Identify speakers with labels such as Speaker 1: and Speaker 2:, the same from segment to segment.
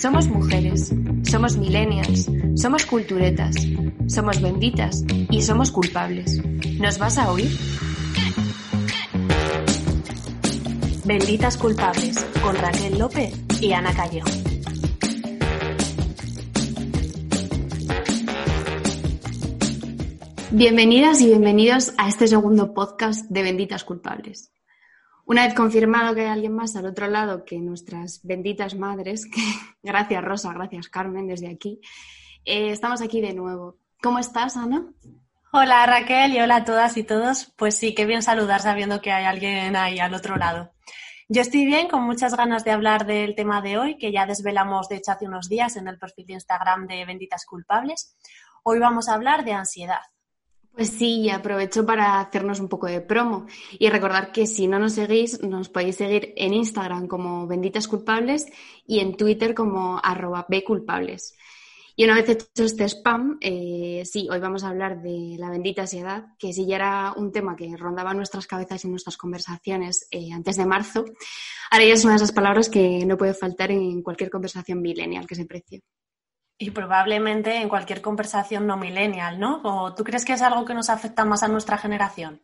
Speaker 1: Somos mujeres, somos millennials, somos culturetas, somos benditas y somos culpables. ¿Nos vas a oír? Benditas culpables con Raquel López y Ana Callejo. Bienvenidas y bienvenidos a este segundo podcast de Benditas Culpables. Una vez confirmado que hay alguien más al otro lado que nuestras benditas madres, que gracias Rosa, gracias Carmen desde aquí, eh, estamos aquí de nuevo. ¿Cómo estás, Ana?
Speaker 2: Hola Raquel y hola a todas y todos. Pues sí, qué bien saludar sabiendo que hay alguien ahí al otro lado. Yo estoy bien, con muchas ganas de hablar del tema de hoy, que ya desvelamos de hecho hace unos días en el perfil de Instagram de Benditas Culpables. Hoy vamos a hablar de ansiedad.
Speaker 1: Pues sí, y aprovecho para hacernos un poco de promo y recordar que si no nos seguís, nos podéis seguir en Instagram como Benditas Culpables y en Twitter como arroba bculpables. Y una vez hecho este spam, eh, sí, hoy vamos a hablar de la bendita ansiedad, que sí ya era un tema que rondaba nuestras cabezas y nuestras conversaciones eh, antes de marzo, ahora ya es una de esas palabras que no puede faltar en cualquier conversación millennial que se precie.
Speaker 2: Y probablemente en cualquier conversación no millennial, ¿no? ¿O tú crees que es algo que nos afecta más a nuestra generación?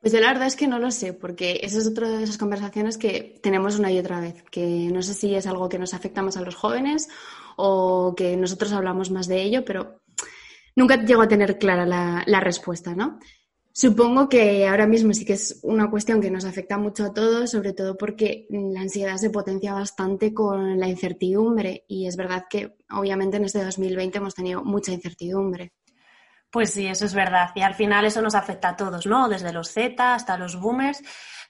Speaker 1: Pues yo la verdad es que no lo sé, porque esa es otra de esas conversaciones que tenemos una y otra vez, que no sé si es algo que nos afecta más a los jóvenes o que nosotros hablamos más de ello, pero nunca llego a tener clara la, la respuesta, ¿no? Supongo que ahora mismo sí que es una cuestión que nos afecta mucho a todos, sobre todo porque la ansiedad se potencia bastante con la incertidumbre y es verdad que obviamente en este 2020 hemos tenido mucha incertidumbre.
Speaker 2: Pues sí, eso es verdad. Y al final eso nos afecta a todos, ¿no? Desde los Z hasta los boomers.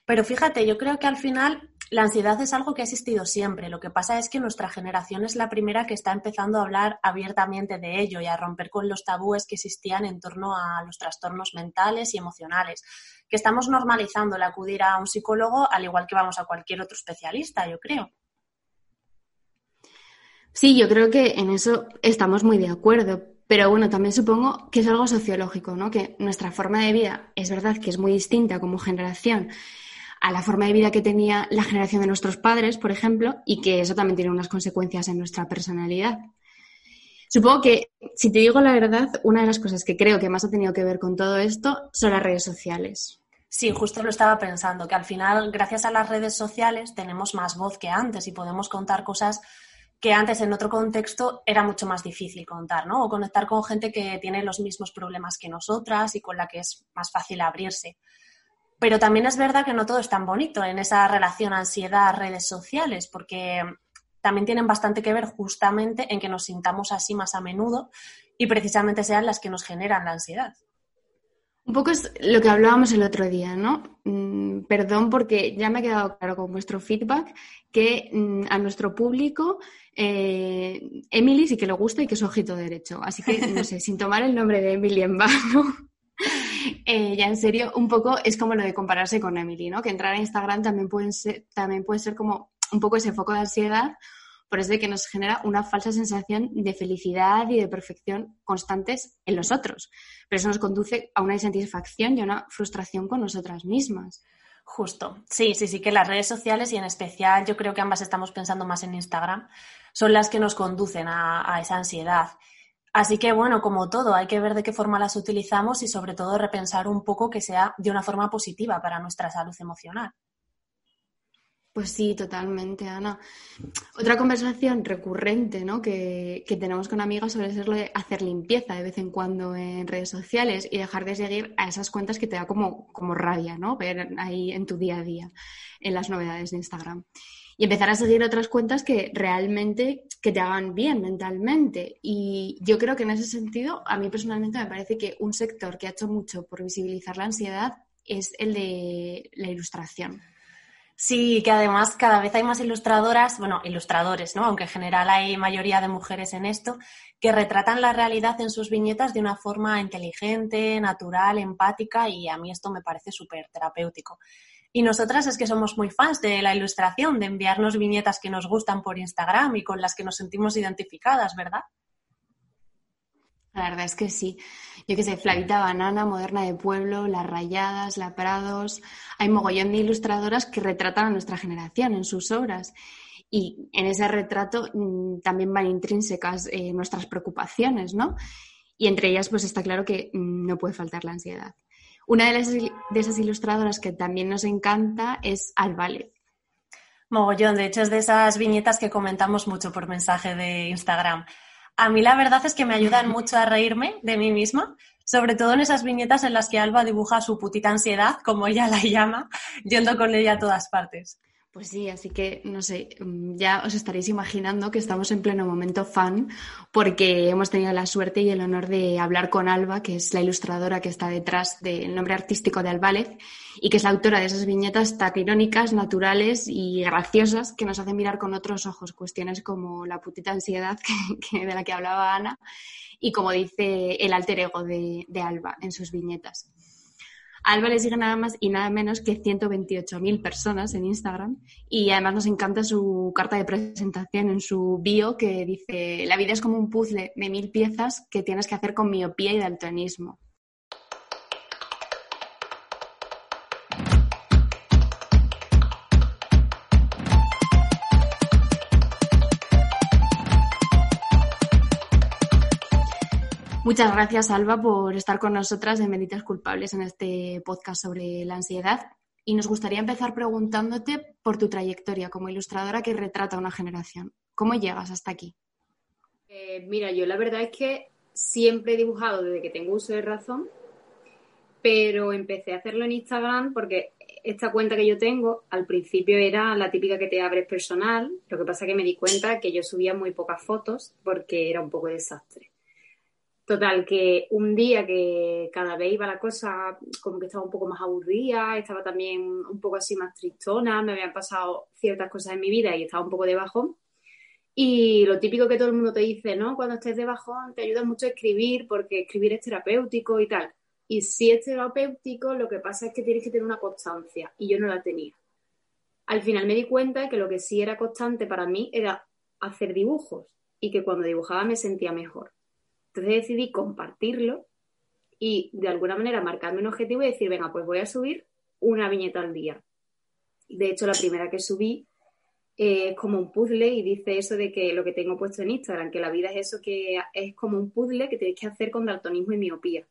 Speaker 2: Pero fíjate, yo creo que al final la ansiedad es algo que ha existido siempre. Lo que pasa es que nuestra generación es la primera que está empezando a hablar abiertamente de ello y a romper con los tabúes que existían en torno a los trastornos mentales y emocionales. Que estamos normalizando el acudir a un psicólogo al igual que vamos a cualquier otro especialista, yo creo.
Speaker 1: Sí, yo creo que en eso estamos muy de acuerdo. Pero bueno, también supongo que es algo sociológico, ¿no? Que nuestra forma de vida es verdad que es muy distinta como generación a la forma de vida que tenía la generación de nuestros padres, por ejemplo, y que eso también tiene unas consecuencias en nuestra personalidad. Supongo que, si te digo la verdad, una de las cosas que creo que más ha tenido que ver con todo esto son las redes sociales.
Speaker 2: Sí, justo lo estaba pensando, que al final, gracias a las redes sociales, tenemos más voz que antes y podemos contar cosas que antes en otro contexto era mucho más difícil contar, ¿no? O conectar con gente que tiene los mismos problemas que nosotras y con la que es más fácil abrirse. Pero también es verdad que no todo es tan bonito en esa relación ansiedad-redes sociales, porque también tienen bastante que ver justamente en que nos sintamos así más a menudo y precisamente sean las que nos generan la ansiedad.
Speaker 1: Un poco es lo que hablábamos el otro día, ¿no? Mm, perdón porque ya me ha quedado claro con vuestro feedback que mm, a nuestro público eh, Emily sí que le gusta y que es ojito derecho. Así que, no sé, sin tomar el nombre de Emily en vano, eh, ya en serio, un poco es como lo de compararse con Emily, ¿no? Que entrar a Instagram también puede ser, también puede ser como un poco ese foco de ansiedad, por eso de que nos genera una falsa sensación de felicidad y de perfección constantes en los otros. Pero eso nos conduce a una insatisfacción y a una frustración con nosotras mismas.
Speaker 2: Justo. Sí, sí, sí, que las redes sociales y en especial yo creo que ambas estamos pensando más en Instagram, son las que nos conducen a esa ansiedad. Así que, bueno, como todo, hay que ver de qué forma las utilizamos y sobre todo repensar un poco que sea de una forma positiva para nuestra salud emocional.
Speaker 1: Pues sí, totalmente, Ana. Otra conversación recurrente ¿no? que, tenemos con amigas suele ser de hacer limpieza de vez en cuando en redes sociales y dejar de seguir a esas cuentas que te da como, como rabia, ¿no? Ver ahí en tu día a día, en las novedades de Instagram y empezar a seguir otras cuentas que realmente que te hagan bien mentalmente. Y yo creo que en ese sentido, a mí personalmente me parece que un sector que ha hecho mucho por visibilizar la ansiedad es el de la ilustración.
Speaker 2: Sí, que además cada vez hay más ilustradoras, bueno, ilustradores, ¿no? Aunque en general hay mayoría de mujeres en esto, que retratan la realidad en sus viñetas de una forma inteligente, natural, empática y a mí esto me parece súper terapéutico. Y nosotras es que somos muy fans de la ilustración, de enviarnos viñetas que nos gustan por Instagram y con las que nos sentimos identificadas, ¿verdad?
Speaker 1: La verdad es que sí. Yo que sé, Flavita Banana, Moderna de Pueblo, Las Rayadas, La Prados. Hay mogollón de ilustradoras que retratan a nuestra generación en sus obras. y en ese retrato mm, también van intrínsecas eh, nuestras preocupaciones, ¿no? Y entre ellas, pues está claro que mm, no puede faltar la ansiedad. Una de, las, de esas ilustradoras que también nos encanta es Albale.
Speaker 2: Mogollón, de hecho es de esas viñetas que comentamos mucho por mensaje de Instagram. A mí la verdad es que me ayudan mucho a reírme de mí misma, sobre todo en esas viñetas en las que Alba dibuja su putita ansiedad, como ella la llama, yendo con ella a todas partes.
Speaker 1: Pues sí, así que no sé, mm, ya os estaréis imaginando que estamos en pleno momento fan porque hemos tenido la suerte y el honor de hablar con Alba, que es la ilustradora que está detrás del nombre artístico de Albález y que es la autora de esas viñetas tan irónicas, naturales y graciosas que nos hacen mirar con otros ojos cuestiones como la putita ansiedad de la que hablaba Ana y como dice el alter ego de Alba en sus viñetas. Alba le sigue nada más y nada menos que 128.000 personas en Instagram y además nos encanta su carta de presentación en su bio que dice, la vida es como un puzzle de mil piezas que tienes que hacer con miopía y daltonismo. Muchas gracias, Alba, por estar con nosotras en Benditas Culpables en este podcast sobre la ansiedad. Y nos gustaría empezar preguntándote por tu trayectoria como ilustradora que retrata una generación. ¿Cómo llegas hasta aquí?
Speaker 3: Eh, mira, yo la verdad es que siempre he dibujado desde que tengo uso de razón, pero empecé a hacerlo en Instagram porque esta cuenta que yo tengo al principio era la típica que te abres personal, lo que pasa que me di cuenta que yo subía muy pocas fotos porque era un poco desastre. Total, que un día que cada vez iba la cosa como que estaba un poco más aburrida, estaba también un poco así más tristona, me habían pasado ciertas cosas en mi vida y estaba un poco de bajón. Y lo típico que todo el mundo te dice, ¿no? Cuando estés de bajón te ayuda mucho a escribir porque escribir es terapéutico y tal. Y si es terapéutico, lo que pasa es que tienes que tener una constancia y yo no la tenía. Al final me di cuenta que lo que sí era constante para mí era hacer dibujos y que cuando dibujaba me sentía mejor. Entonces decidí compartirlo y de alguna manera marcarme un objetivo y decir, venga, pues voy a subir una viñeta al día. De hecho, la primera que subí eh, es como un puzzle y dice eso de que lo que tengo puesto en Instagram, que la vida es eso que es como un puzzle que tienes que hacer con daltonismo y miopía.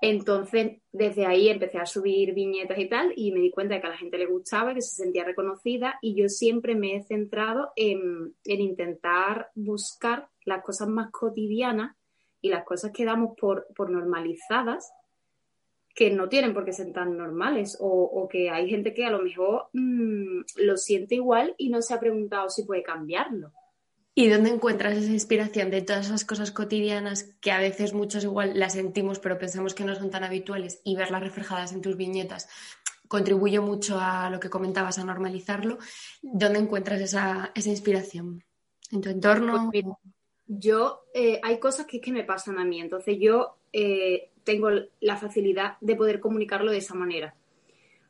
Speaker 3: Entonces, desde ahí empecé a subir viñetas y tal, y me di cuenta de que a la gente le gustaba, que se sentía reconocida, y yo siempre me he centrado en, en intentar buscar las cosas más cotidianas y las cosas que damos por, normalizadas que no tienen por qué ser tan normales o, que hay gente que a lo mejor mm, lo siente igual y no se ha preguntado si puede cambiarlo.
Speaker 1: ¿Y dónde encuentras esa inspiración de todas esas cosas cotidianas que a veces muchos igual las sentimos pero pensamos que no son tan habituales y verlas reflejadas en tus viñetas contribuye mucho a lo que comentabas, a normalizarlo? ¿Dónde encuentras esa, inspiración? ¿En tu entorno?
Speaker 3: Pues yo, eh, hay cosas que que me pasan a mí, entonces yo eh, tengo la facilidad de poder comunicarlo de esa manera.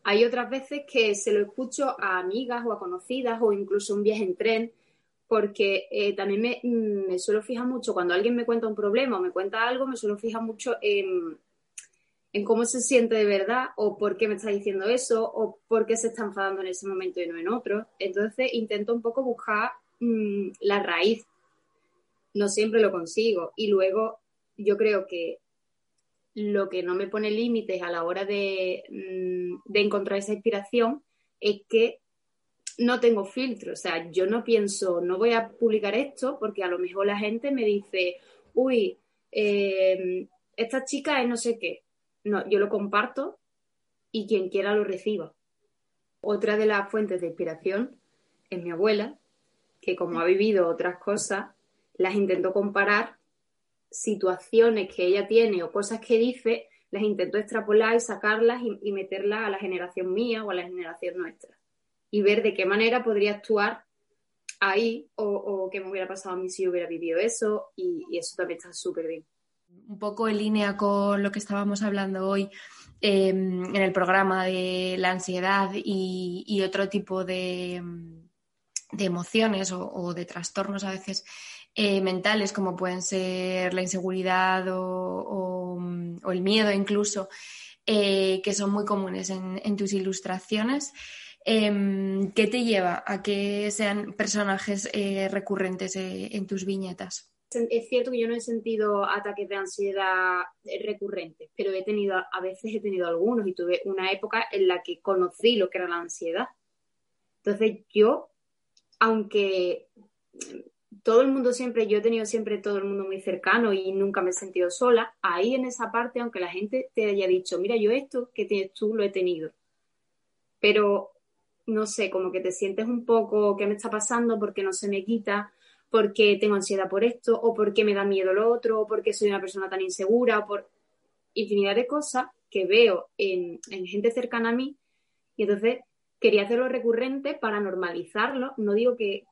Speaker 3: Hay otras veces que se lo escucho a amigas o a conocidas o incluso un viaje en tren, porque eh, también me, me, suelo fijar mucho cuando alguien me cuenta un problema o me cuenta algo, me suelo fijar mucho en, en cómo se siente de verdad o por qué me está diciendo eso o por qué se está enfadando en ese momento y no en otro. Entonces intento un poco buscar mm, la raíz no siempre lo consigo. Y luego yo creo que lo que no me pone límites a la hora de, mm, de, encontrar esa inspiración es que no tengo filtro. O sea, yo no pienso, no voy a publicar esto porque a lo mejor la gente me dice, uy, em, esta chica es no sé qué. No, yo lo comparto y quien quiera lo reciba. Otra de las fuentes de inspiración es mi abuela, que como ha vivido otras cosas, las intento comparar, situaciones que ella tiene o cosas que dice, las intento extrapolar y sacarlas y, meterlas a la generación mía o a la generación nuestra. Y ver de qué manera podría actuar ahí o, qué me hubiera pasado a mí si hubiera vivido eso y, eso también está súper bien.
Speaker 1: Un poco en línea con lo que estábamos hablando hoy em, en el programa de la ansiedad y, otro tipo de, emociones o, de trastornos a veces eh, mentales como pueden ser la inseguridad o, el miedo incluso, eh, que son muy comunes en, tus ilustraciones. Em, ¿Qué te lleva a que sean personajes eh, recurrentes eh, en tus viñetas?
Speaker 3: Es cierto que yo no he sentido ataques de ansiedad recurrentes, pero he tenido, a veces he tenido algunos y tuve una época en la que conocí lo que era la ansiedad. Entonces yo, aunque todo el mundo siempre, yo he tenido siempre todo el mundo muy cercano y nunca me he sentido sola, ahí en esa parte, aunque la gente te haya dicho, mira, yo esto que tienes tú lo he tenido, pero no sé, como que te sientes un poco, ¿qué me está pasando? Porque no se me quita, porque tengo ansiedad por esto, o porque me da miedo lo otro, o porque soy una persona tan insegura, o por infinidad de cosas que veo en, en gente cercana a mí. Y entonces quería hacerlo recurrente para normalizarlo. No digo que,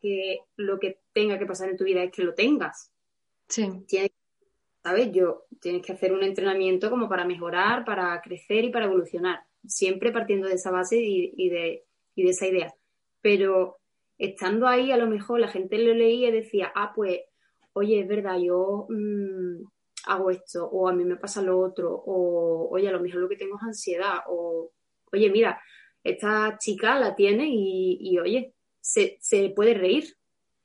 Speaker 3: lo que tenga que pasar en tu vida es que lo tengas.
Speaker 1: Sí.
Speaker 3: ¿sabes? Yo, tienes que hacer un entrenamiento como para mejorar, para crecer y para evolucionar. Siempre partiendo de esa base y, de, de esa idea. Pero estando ahí, a lo mejor la gente lo leía y decía, ah, pues, oye, es verdad, yo mm, hago esto, o a mí me pasa lo otro, o oye, a lo mejor lo que tengo es ansiedad, o oye, mira, esta chica la tiene y, oye, se, puede reír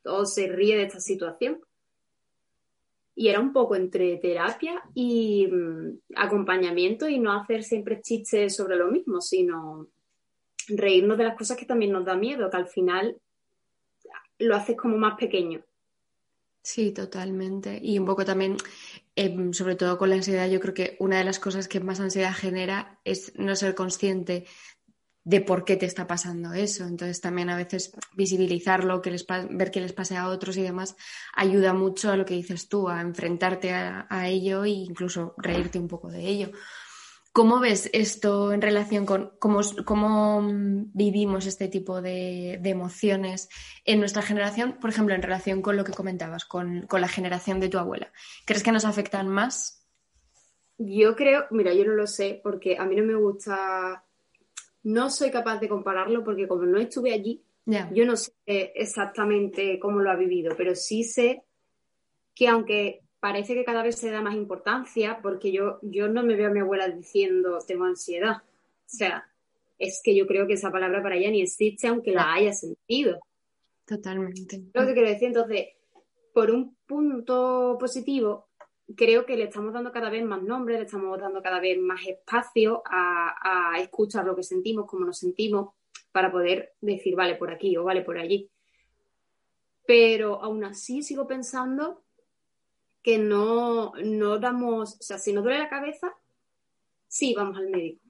Speaker 3: o se ríe de esta situación. Y era un poco entre terapia y mm, acompañamiento y no hacer siempre chistes sobre lo mismo, sino reírnos de las cosas que también nos da miedo, que al final lo haces como más pequeño.
Speaker 1: Sí, totalmente. Y un poco también, em, sobre todo con la ansiedad, yo creo que una de las cosas que más ansiedad genera es no ser consciente de por qué te está pasando eso. Entonces también a veces visibilizarlo, que les ver qué les pase a otros y demás, ayuda mucho a lo que dices tú, a enfrentarte a, ello e incluso reírte un poco de ello. ¿Cómo ves esto en relación con cómo, cómo vivimos este tipo de, emociones en nuestra generación, por ejemplo, en relación con lo que comentabas, con, con la generación de tu abuela? ¿Crees que nos afectan más?
Speaker 3: Yo creo, mira, yo no lo sé, porque a mí no me gusta no soy capaz de compararlo porque como no estuve allí, yo no sé exactamente cómo lo ha vivido, pero sí sé que aunque parece que cada vez se da más importancia, porque yo, yo no me veo a mi abuela diciendo tengo ansiedad. O sea, es que yo creo que esa palabra para ella ni existe aunque la haya sentido.
Speaker 1: Totalmente.
Speaker 3: Lo que quiero decir, entonces, por un punto positivo, creo que le estamos dando cada vez más nombre, le estamos dando cada vez más espacio a, escuchar lo que sentimos, cómo nos sentimos, para poder decir, vale, por aquí o vale, por allí. Pero aún así sigo pensando que no, no damos, o sea, si nos duele la cabeza, sí, vamos al médico.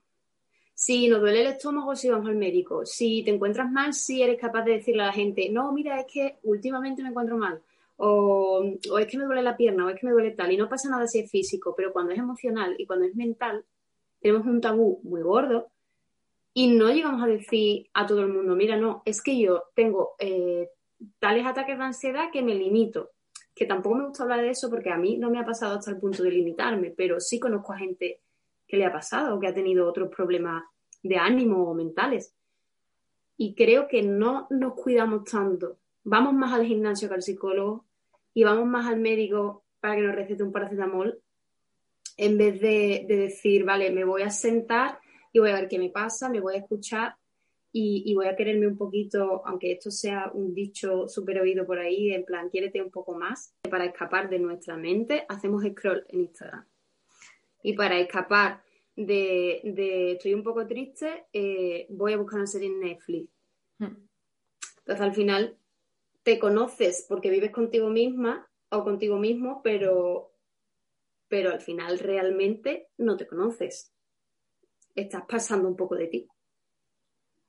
Speaker 3: Si nos duele el estómago, sí vamos al médico. Si te encuentras mal, sí eres capaz de decirle a la gente, no, mira, es que últimamente me encuentro mal o, es que me duele la pierna, o es que me duele tal, y no pasa nada si es físico, pero cuando es emocional y cuando es mental, tenemos un tabú muy gordo y no llegamos a decir a todo el mundo, mira, no, es que yo tengo eh, tales ataques de ansiedad que me limito, que tampoco me gusta hablar de eso porque a mí no me ha pasado hasta el punto de limitarme, pero sí conozco a gente que le ha pasado o que ha tenido otros problemas de ánimo o mentales. Y creo que no nos cuidamos tanto. Vamos más al gimnasio que al psicólogo, y vamos más al médico para que nos recete un paracetamol en vez de, decir, vale, me voy a sentar y voy a ver qué me pasa, me voy a escuchar y, voy a quererme un poquito, aunque esto sea un dicho súper oído por ahí, en plan, quiérete un poco más. Para escapar de nuestra mente, hacemos scroll en Instagram. Y para escapar de, estoy un poco triste, eh, voy a buscar una serie en Netflix. Hmm. Entonces, al final, te conoces porque vives contigo misma o contigo mismo, pero, pero al final realmente no te conoces. Estás pasando un poco de ti.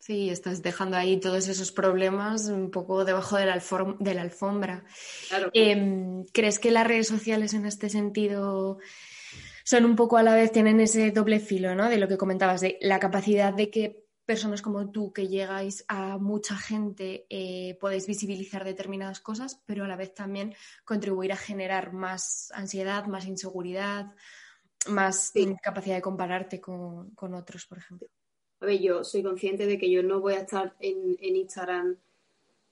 Speaker 1: Sí, estás dejando ahí todos esos problemas un poco debajo de la, de la alfombra. Em, ¿Crees que las redes sociales en este sentido son un poco a la vez, tienen ese doble filo, ¿no? De lo que comentabas, de la capacidad de que personas como tú que llegáis a mucha gente eh, podéis visibilizar determinadas cosas, pero a la vez también contribuir a generar más ansiedad, más inseguridad, más incapacidad de compararte con, otros, por ejemplo.
Speaker 3: A ver, yo soy consciente de que yo no voy a estar en, Instagram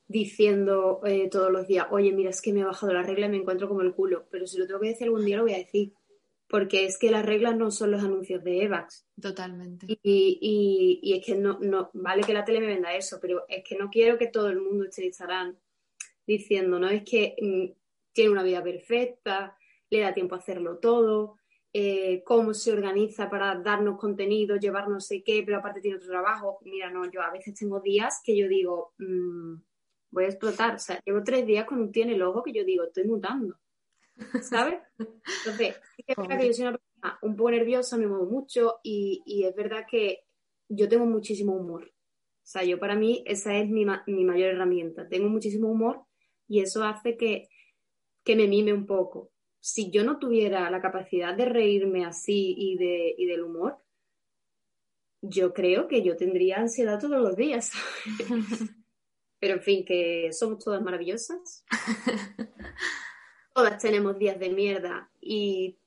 Speaker 3: diciendo eh, todos los días, oye, mira, es que me he bajado la regla y me encuentro como el culo, pero si lo tengo que decir algún día lo voy a decir, porque es que las reglas no son los anuncios de EVAX.
Speaker 1: Totalmente.
Speaker 3: Y, y, es que no, no, vale que la tele me venda eso, pero es que no quiero que todo el mundo esté Instagram diciendo, no es que mm, tiene una vida perfecta, le da tiempo a hacerlo todo, eh, cómo se organiza para darnos contenido, llevar no sé qué, pero aparte tiene otro trabajo. Mira, no, yo a veces tengo días que yo digo, mm, voy a explotar. O sea, llevo tres días con un tío en el ojo que yo digo, estoy mutando. ¿Sabes? Entonces, sí que es verdad que yo soy una persona un poco nerviosa, me muevo mucho y, es verdad que yo tengo muchísimo humor. O sea, yo para mí esa es mi, mi mayor herramienta. Tengo muchísimo humor y eso hace que, que me mime un poco. Si yo no tuviera la capacidad de reírme así y, de, y del humor, yo creo que yo tendría ansiedad todos los días. Pero en fin, que somos todas maravillosas. todas tenemos días de mierda y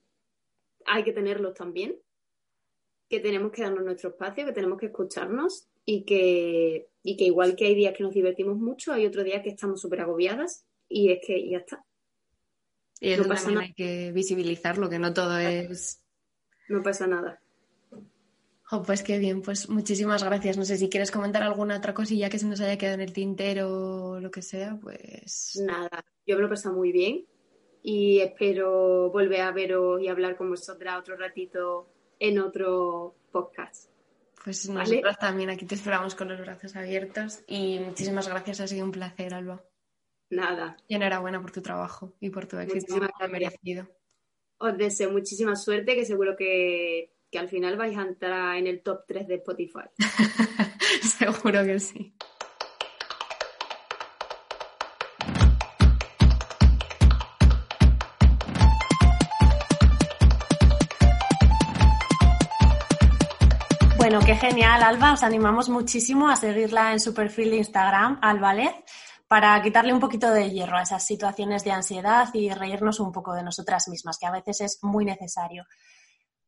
Speaker 3: hay que tenerlos también. Que tenemos que darnos nuestro espacio, que tenemos que escucharnos y que, y que igual que hay días que nos divertimos mucho, hay otros días que estamos súper agobiadas y es que ya está.
Speaker 1: Y eso también hay que visibilizarlo, que no todo es...
Speaker 3: No pasa nada.
Speaker 1: Oh, pues qué bien, pues muchísimas gracias. No sé si quieres comentar alguna otra cosilla que se nos haya quedado en el tintero o lo que sea, pues.
Speaker 3: Nada, yo me lo he pasado muy bien y espero volver a veros y hablar con vosotras otro ratito en otro podcast.
Speaker 1: Pues nosotros también aquí te esperamos con los brazos abiertos y muchísimas gracias, ha sido un placer, Alba.
Speaker 3: Nada.
Speaker 1: Y enhorabuena por tu trabajo y por tu éxito merecido.
Speaker 3: Os deseo muchísima suerte, que seguro que que al final vais a entrar en el top 3 de Spotify.
Speaker 1: Seguro que sí.
Speaker 2: Bueno, qué genial, Alba. Os animamos muchísimo a seguirla en su perfil de Instagram, Albalez, para quitarle un poquito de hierro a esas situaciones de ansiedad y reírnos un poco de nosotras mismas, que a veces es muy necesario.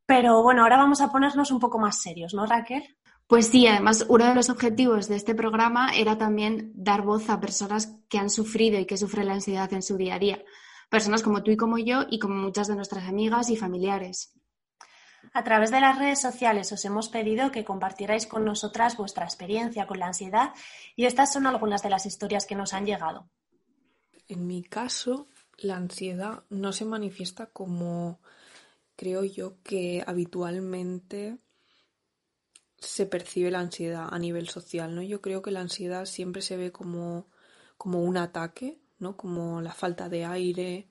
Speaker 2: Pero bueno, ahora vamos a ponernos un poco más serios, ¿no, Raquel?
Speaker 1: Pues sí, además uno de los objetivos de este programa era también dar voz a personas que han sufrido y que sufren la ansiedad en su día a día. Personas como tú y como yo y como muchas de nuestras amigas y familiares.
Speaker 2: A través de las redes sociales os hemos pedido que compartierais con nosotras vuestra experiencia con la ansiedad y estas son algunas de las historias que nos han llegado.
Speaker 4: En mi caso, la ansiedad no se manifiesta como creo yo que habitualmente se percibe la ansiedad a nivel social, ¿no? Yo creo que la ansiedad siempre se ve como, como un ataque, ¿no? Como la falta de aire,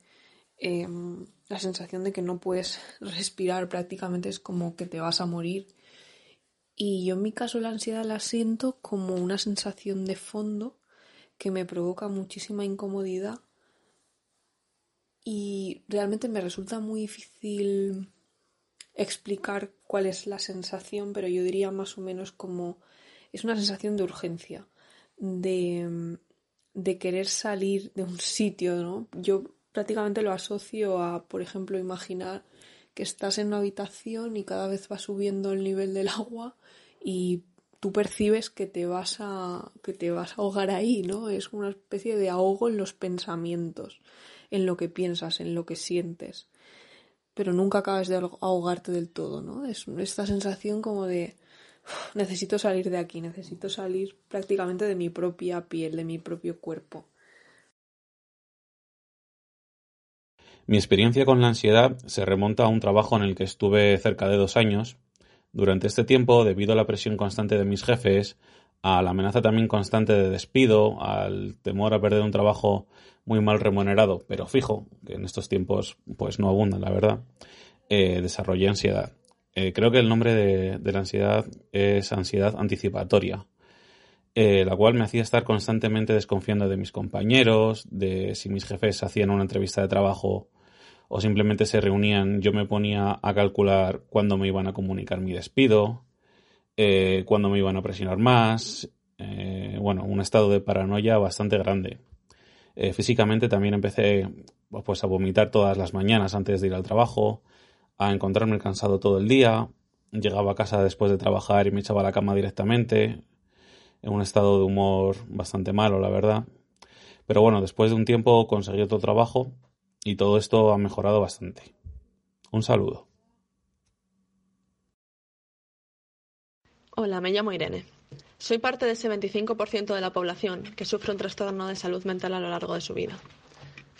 Speaker 4: em, la sensación de que no puedes respirar prácticamente es como que te vas a morir. Y yo en mi caso la ansiedad la siento como una sensación de fondo que me provoca muchísima incomodidad y realmente me resulta muy difícil explicar cuál es la sensación, pero yo diría más o menos como es una sensación de urgencia, de, de querer salir de un sitio, ¿no? Yo prácticamente lo asocio a, por ejemplo, imaginar que estás en una habitación y cada vez va subiendo el nivel del agua y tú percibes que te vas a que te vas a ahogar ahí, ¿no? Es una especie de ahogo en los pensamientos en lo que piensas, en lo que sientes. Pero nunca acabas de ahogarte del todo, ¿no? Es esta sensación como de necesito salir de aquí, necesito salir prácticamente de mi propia piel, de mi propio cuerpo.
Speaker 5: Mi experiencia con la ansiedad se remonta a un trabajo en el que estuve cerca de dos años. Durante este tiempo, debido a la presión constante de mis jefes, a la amenaza también constante de despido, al temor a perder un trabajo muy mal remunerado, pero fijo, que en estos tiempos pues no abundan, la verdad, eh, desarrollé ansiedad. Eh, creo que el nombre de, la ansiedad es ansiedad anticipatoria, eh, la cual me hacía estar constantemente desconfiando de mis compañeros, de si mis jefes hacían una entrevista de trabajo o simplemente se reunían, yo me ponía a calcular cuándo me iban a comunicar mi despido, cuándo me iban a presionar más, bueno, un estado de paranoia bastante grande. Eh, físicamente también empecé pues, a vomitar todas las mañanas antes de ir al trabajo, a encontrarme cansado todo el día, llegaba a casa después de trabajar y me echaba a la cama directamente, en un estado de humor bastante malo, la verdad. Pero bueno, después de un tiempo conseguí otro trabajo y todo esto ha mejorado bastante. Un saludo.
Speaker 6: Hola, me llamo Irene. Soy parte de ese 25% de la población que sufre un trastorno de salud mental a lo largo de su vida.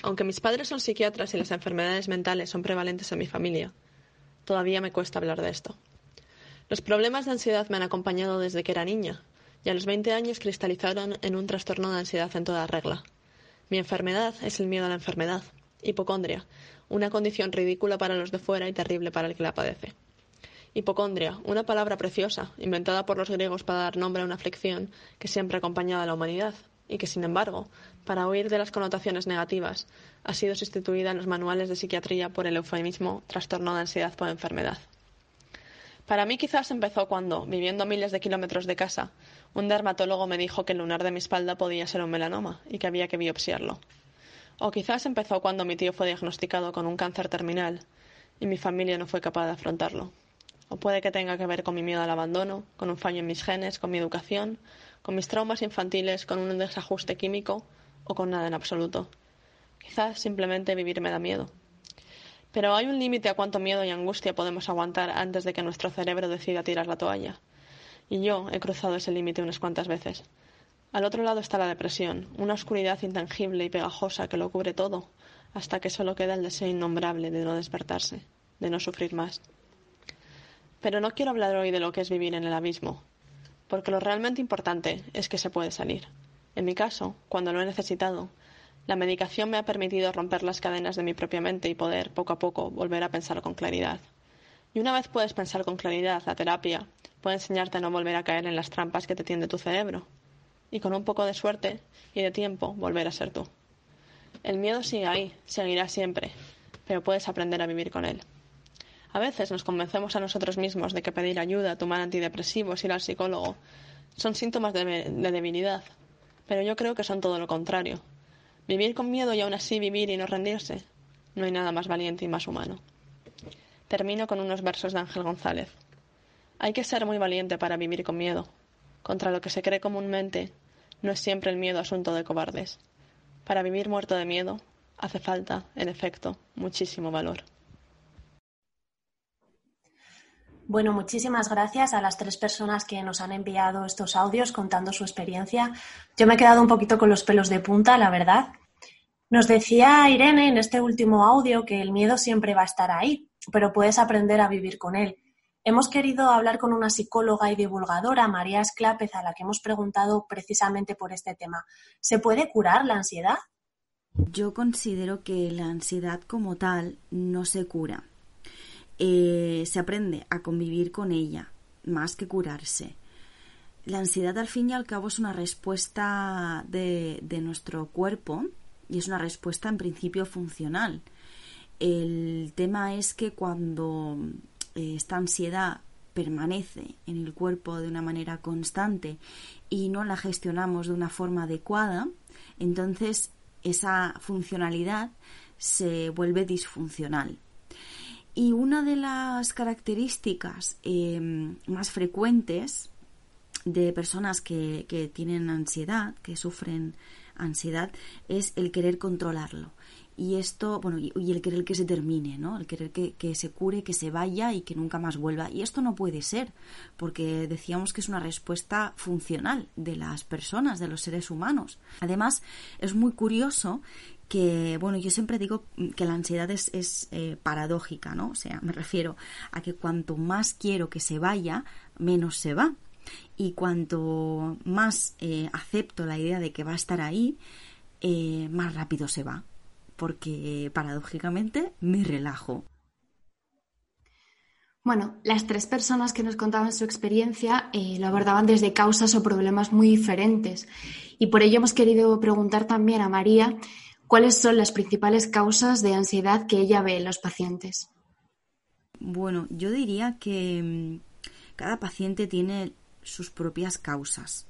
Speaker 6: Aunque mis padres son psiquiatras y las enfermedades mentales son prevalentes en mi familia, todavía me cuesta hablar de esto. Los problemas de ansiedad me han acompañado desde que era niña y a los 20 años cristalizaron en un trastorno de ansiedad en toda regla. Mi enfermedad es el miedo a la enfermedad, hipocondria, una condición ridícula para los de fuera y terrible para el que la padece. Hipocondria, una palabra preciosa, inventada por los griegos para dar nombre a una aflicción que siempre ha acompañado a la humanidad y que, sin embargo, para huir de las connotaciones negativas, ha sido sustituida en los manuales de psiquiatría por el eufemismo trastorno de ansiedad por enfermedad. Para mí quizás empezó cuando, viviendo a miles de kilómetros de casa, un dermatólogo me dijo que el lunar de mi espalda podía ser un melanoma y que había que biopsiarlo. O quizás empezó cuando mi tío fue diagnosticado con un cáncer terminal y mi familia no fue capaz de afrontarlo. O puede que tenga que ver con mi miedo al abandono, con un fallo en mis genes, con mi educación, con mis traumas infantiles, con un desajuste químico o con nada en absoluto. Quizás simplemente vivir me da miedo. Pero hay un límite a cuánto miedo y angustia podemos aguantar antes de que nuestro cerebro decida tirar la toalla. Y yo he cruzado ese límite unas cuantas veces. Al otro lado está la depresión, una oscuridad intangible y pegajosa que lo cubre todo, hasta que solo queda el deseo innombrable de no despertarse, de no sufrir más. Pero no quiero hablar hoy de lo que es vivir en el abismo, porque lo realmente importante es que se puede salir. En mi caso, cuando lo he necesitado, la medicación me ha permitido romper las cadenas de mi propia mente y poder, poco a poco, volver a pensar con claridad. Y una vez puedes pensar con claridad, la terapia puede enseñarte a no volver a caer en las trampas que te tiende tu cerebro. Y con un poco de suerte y de tiempo, volver a ser tú. El miedo sigue ahí, seguirá siempre, pero puedes aprender a vivir con él. A veces nos convencemos a nosotros mismos de que pedir ayuda, tomar antidepresivos, ir al psicólogo, son síntomas de, debilidad, pero yo creo que son todo lo contrario. Vivir con miedo y aún así vivir y no rendirse, no hay nada más valiente y más humano. Termino con unos versos de Ángel González. Hay que ser muy valiente para vivir con miedo. Contra lo que se cree comúnmente, no es siempre el miedo asunto de cobardes. Para vivir muerto de miedo, hace falta, en efecto, muchísimo valor.
Speaker 2: Bueno, muchísimas gracias a las tres personas que nos han enviado estos audios contando su experiencia. Yo me he quedado un poquito con los pelos de punta, la verdad. Nos decía Irene en este último audio que el miedo siempre va a estar ahí, pero puedes aprender a vivir con él. Hemos querido hablar con una psicóloga y divulgadora, María Esclápez, a la que hemos preguntado precisamente por este tema. ¿Se puede curar la ansiedad?
Speaker 7: Yo considero que la ansiedad como tal no se cura eh, se aprende a convivir con ella más que curarse. La ansiedad al fin y al cabo es una respuesta de, nuestro cuerpo y es una respuesta en principio funcional. El tema es que cuando esta ansiedad permanece en el cuerpo de una manera constante y no la gestionamos de una forma adecuada, entonces esa funcionalidad se vuelve disfuncional. Y una de las características em, más frecuentes de personas que, que, tienen ansiedad, que sufren ansiedad, es el querer controlarlo. Y esto, bueno, y, el querer que se termine, ¿no? El querer que, que, se cure, que se vaya y que nunca más vuelva. Y esto no puede ser, porque decíamos que es una respuesta funcional de las personas, de los seres humanos. Además, es muy curioso que, bueno, yo siempre digo que la ansiedad es, eh, paradójica, ¿no? O sea, me refiero a que cuanto más quiero que se vaya, menos se va. Y cuanto más eh, acepto la idea de que va a estar ahí, eh, más rápido se va. Porque paradójicamente me relajo.
Speaker 1: Bueno, las tres personas que nos contaban su experiencia lo abordaban desde causas o problemas muy diferentes. Y por ello hemos querido preguntar también a María ¿Cuáles son las principales causas de ansiedad que ella ve en los pacientes?
Speaker 7: Bueno, yo diría que mm, cada paciente tiene sus propias causas.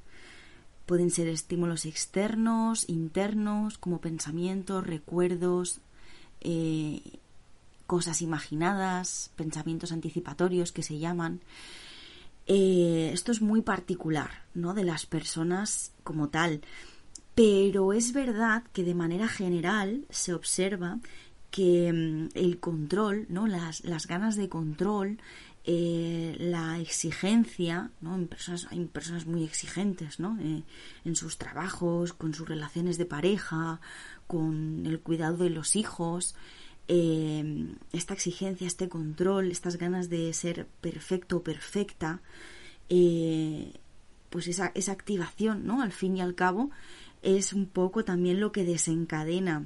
Speaker 7: Pueden ser estímulos externos, internos, como pensamientos, recuerdos, eh, cosas imaginadas, pensamientos anticipatorios que se llaman. Eh, esto es muy particular, ¿no? De las personas como tal. Pero es verdad que de manera general se observa que mm, el control, ¿no? las, ganas de control eh, la exigencia, ¿no? En personas, hay personas muy exigentes, ¿no? Eh, en sus trabajos, con sus relaciones de pareja, con el cuidado de los hijos, eh, esta exigencia, este control, estas ganas de ser perfecto o perfecta, pues esa, esa activación, ¿no? Al fin y al cabo, es un poco también lo que desencadena,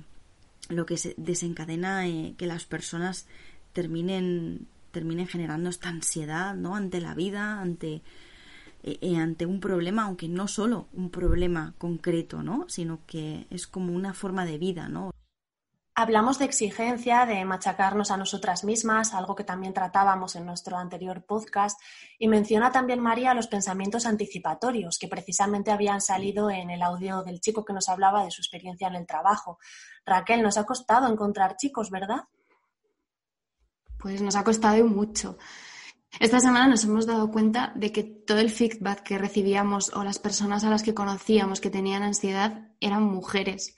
Speaker 7: lo que desencadena que las personas terminen terminen generando esta ansiedad ¿no? ante la vida, ante, eh, eh, ante un problema, aunque no solo un problema concreto, ¿no? sino que es como una forma de vida. ¿no?
Speaker 2: Hablamos de exigencia, de machacarnos a nosotras mismas, algo que también tratábamos en nuestro anterior podcast, y menciona también María los pensamientos anticipatorios que precisamente habían salido en el audio del chico que nos hablaba de su experiencia en el trabajo. Raquel, nos ha costado encontrar chicos, ¿verdad?
Speaker 1: Pues nos ha costado mucho. Esta semana nos hemos dado cuenta de que todo el feedback que recibíamos o las personas a las que conocíamos que tenían ansiedad eran mujeres.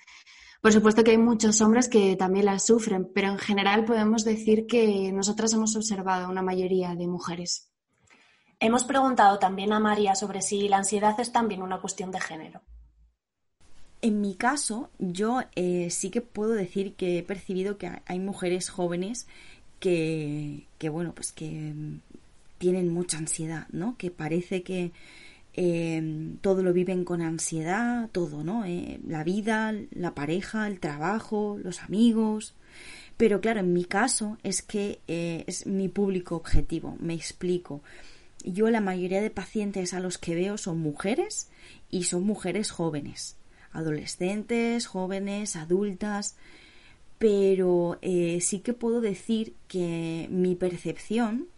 Speaker 1: Por supuesto que hay muchos hombres que también la sufren, pero en general podemos decir que nosotras hemos observado una mayoría de mujeres.
Speaker 2: Hemos preguntado también a María sobre si la ansiedad es también una cuestión de género.
Speaker 7: En mi caso, yo eh, sí que puedo decir que he percibido que hay mujeres jóvenes que, bueno, pues que tienen mucha ansiedad, ¿no? Que parece que em, todo lo viven con ansiedad, todo, ¿no? Eh, la vida, la pareja, el trabajo, los amigos. Pero claro, en mi caso es que eh, es mi público objetivo, me explico. Yo la mayoría de pacientes a los que veo son mujeres y son mujeres jóvenes, adolescentes, jóvenes, adultas, pero eh, sí que puedo decir que mi percepción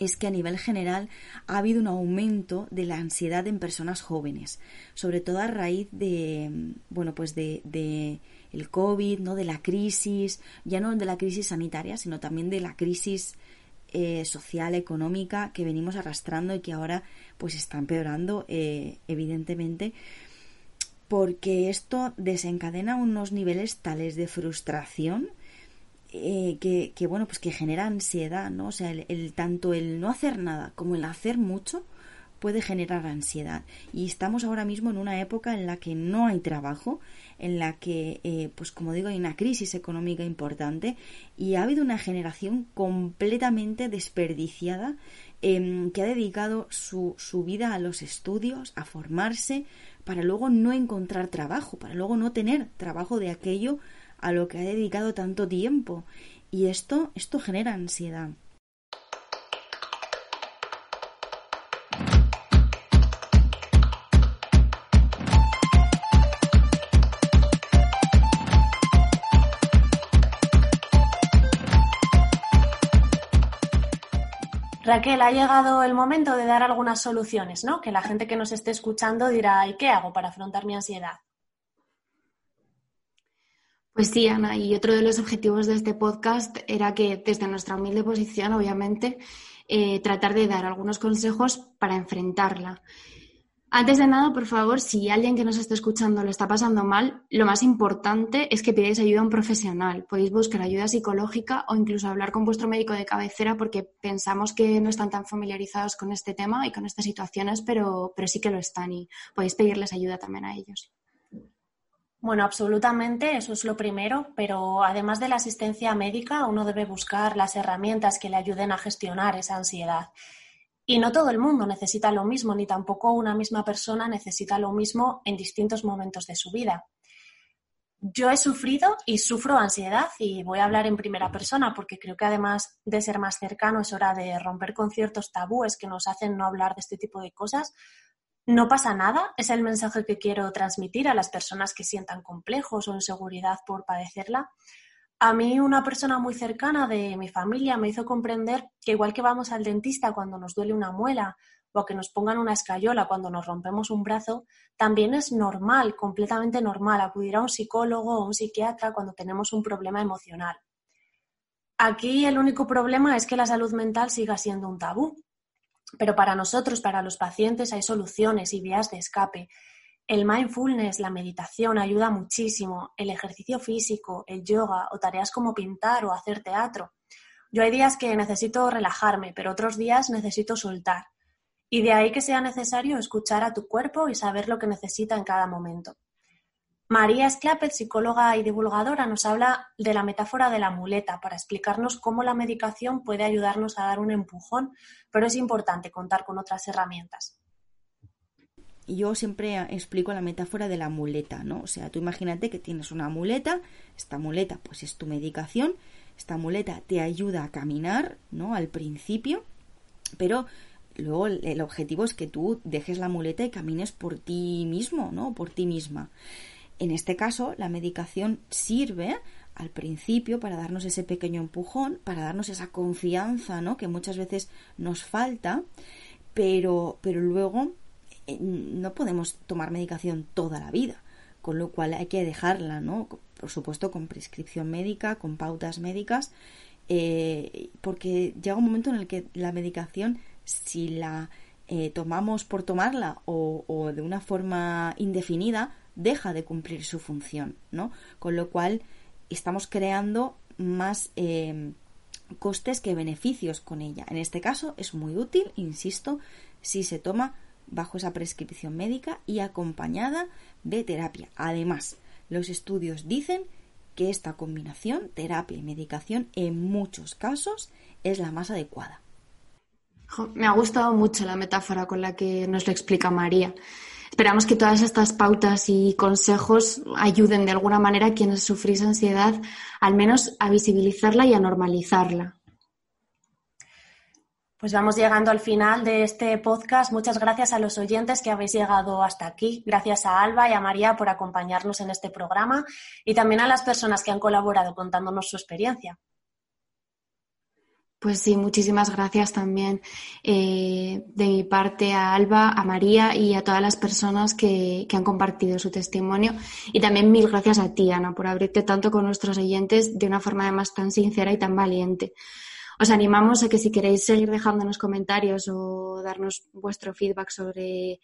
Speaker 7: es que a nivel general ha habido un aumento de la ansiedad en personas jóvenes, sobre todo a raíz de, bueno, pues de, de el COVID, ¿no? de la crisis, ya no de la crisis sanitaria, sino también de la crisis eh, social, económica que venimos arrastrando y que ahora pues está empeorando, eh, evidentemente porque esto desencadena unos niveles tales de frustración eh, que, bueno, pues que genera ansiedad, ¿no? O sea, el, tanto el no hacer nada como el hacer mucho puede generar ansiedad. Y estamos ahora mismo en una época en la que no hay trabajo, en la que, eh, pues como digo, hay una crisis económica importante y ha habido una generación completamente desperdiciada em, que ha dedicado su, su vida a los estudios, a formarse, para luego no encontrar trabajo, para luego no tener trabajo de aquello a lo que ha dedicado tanto tiempo. Y esto, esto genera ansiedad.
Speaker 2: Raquel, ha llegado el momento de dar algunas soluciones, ¿no? Que la gente que nos esté escuchando dirá, ¿y qué hago para afrontar mi ansiedad?
Speaker 1: Pues sí, Ana, y otro de los objetivos de este podcast era que desde nuestra humilde posición, obviamente, eh, tratar de dar algunos consejos para enfrentarla. Antes de nada, por favor, si alguien que nos está escuchando lo está pasando mal, lo más importante es que pidáis ayuda a un profesional. Podéis buscar ayuda psicológica o incluso hablar con vuestro médico de cabecera porque pensamos que no están tan familiarizados con este tema y con estas situaciones, pero, pero sí que lo están y podéis pedirles ayuda también a ellos.
Speaker 2: Bueno, absolutamente, eso es lo primero, pero además de la asistencia médica, uno debe buscar las herramientas que le ayuden a gestionar esa ansiedad. Y no todo el mundo necesita lo mismo, ni tampoco una misma persona necesita lo mismo en distintos momentos de su vida. Yo he sufrido y sufro ansiedad y voy a hablar en primera persona porque creo que además de ser más cercano es hora de romper con ciertos tabúes que nos hacen no hablar de este tipo de cosas. No pasa nada, es el mensaje que quiero transmitir a las personas que sientan complejos o inseguridad por padecerla. A mí una persona muy cercana de mi familia me hizo comprender que igual que vamos al dentista cuando nos duele una muela o que nos pongan una escayola cuando nos rompemos un brazo, también es normal, completamente normal, acudir a un psicólogo o un psiquiatra cuando tenemos un problema emocional. Aquí el único problema es que la salud mental siga siendo un tabú. Pero para nosotros, para los pacientes, hay soluciones y vías de escape. El mindfulness, la meditación ayuda muchísimo, el ejercicio físico, el yoga o tareas como pintar o hacer teatro. Yo hay días que necesito relajarme, pero otros días necesito soltar. Y de ahí que sea necesario escuchar a tu cuerpo y saber lo que necesita en cada momento. María Esclapet, psicóloga y divulgadora, nos habla de la metáfora de la muleta para explicarnos cómo la medicación puede ayudarnos a dar un empujón, pero es importante contar con otras herramientas.
Speaker 7: Yo siempre explico la metáfora de la muleta, ¿no? O sea, tú imagínate que tienes una muleta, esta muleta pues es tu medicación, esta muleta te ayuda a caminar, ¿no? Al principio, pero luego el objetivo es que tú dejes la muleta y camines por ti mismo, ¿no? Por ti misma. En este caso, la medicación sirve al principio para darnos ese pequeño empujón, para darnos esa confianza, ¿no? Que muchas veces nos falta, pero, pero luego no podemos tomar medicación toda la vida, con lo cual hay que dejarla, ¿no? Por supuesto, con prescripción médica, con pautas médicas, eh, porque llega un momento en el que la medicación, si la eh, tomamos por tomarla o, de una forma indefinida, deja de cumplir su función, ¿no? Con lo cual estamos creando más eh, costes que beneficios con ella. En este caso es muy útil, insisto, si se toma bajo esa prescripción médica y acompañada de terapia. Además, los estudios dicen que esta combinación, terapia y medicación, en muchos casos es la más adecuada.
Speaker 1: Me ha gustado mucho la metáfora con la que nos lo explica María. Esperamos que todas estas pautas y consejos ayuden de alguna manera a quienes sufrís ansiedad, al menos a visibilizarla y a normalizarla.
Speaker 2: Pues vamos llegando al final de este podcast. Muchas gracias a los oyentes que habéis llegado hasta aquí. Gracias a Alba y a María por acompañarnos en este programa y también a las personas que han colaborado contándonos su experiencia.
Speaker 1: Pues sí, muchísimas gracias también eh, de mi parte a Alba, a María y a todas las personas que, que, han compartido su testimonio. Y también mil gracias a ti, Ana, por abrirte tanto con nuestros oyentes de una forma además tan sincera y tan valiente. Os animamos a que si queréis seguir dejándonos comentarios o darnos vuestro feedback sobre,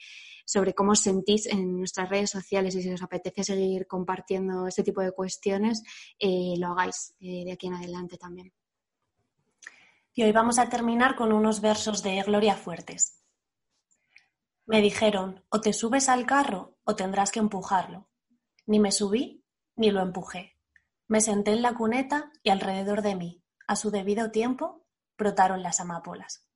Speaker 1: sobre cómo os sentís en nuestras redes sociales y si os apetece seguir compartiendo este tipo de cuestiones, eh, lo hagáis eh, de aquí en adelante también.
Speaker 2: Y hoy vamos a terminar con unos versos de Gloria Fuertes. Me dijeron, o te subes al carro o tendrás que empujarlo. Ni me subí ni lo empujé. Me senté en la cuneta y alrededor de mí, a su debido tiempo, brotaron las amapolas.